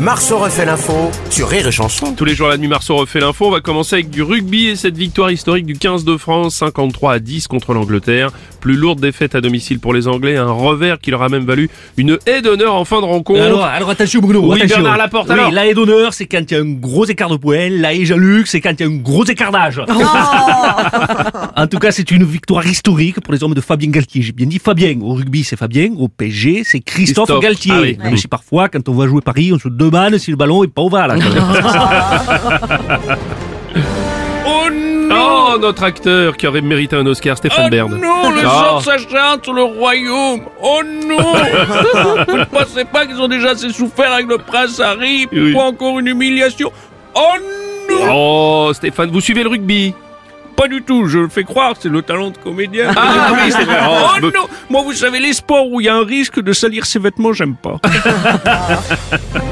Marceau refait l'info sur Rire et Chanson. Tous les jours la nuit Marceau refait l'info. On va commencer avec du rugby et cette victoire historique du 15 de France, 53 à 10 contre l'Angleterre. Plus lourde défaite à domicile pour les Anglais, un revers qui leur a même valu une haie d'honneur en fin de rencontre. Alors, alors attention Bruno, Oui, attention. Bernard Laporte, Oui, alors. la haie d'honneur, c'est quand il y a un gros écart de points. La haie Jean-Luc, c'est quand il y a un gros écart d'âge. en tout cas, c'est une victoire historique pour les hommes de Fabien Galtier. J'ai bien dit Fabien. Au rugby, c'est Fabien. Au PSG, c'est Christophe, Christophe. Galtier. Ah oui. Même si parfois, quand on va jouer Paris, on se demande si le ballon est pas ovale. Oh non Oh, notre acteur qui aurait mérité un Oscar, Stéphane Oh Bern. non, le Oh. sang s'achante sur le royaume Oh non Vous ne pensez pas qu'ils ont déjà assez souffert avec le prince Harry Oui. Pourquoi encore une humiliation Oh non Oh, Stéphane, vous suivez le rugby? Pas du tout, je le fais croire, c'est le talent de comédien. Ah oui, c'est vrai. Oh, Oh, me- non Moi, vous savez, les sports où il y a un risque de salir ses vêtements, j'aime pas.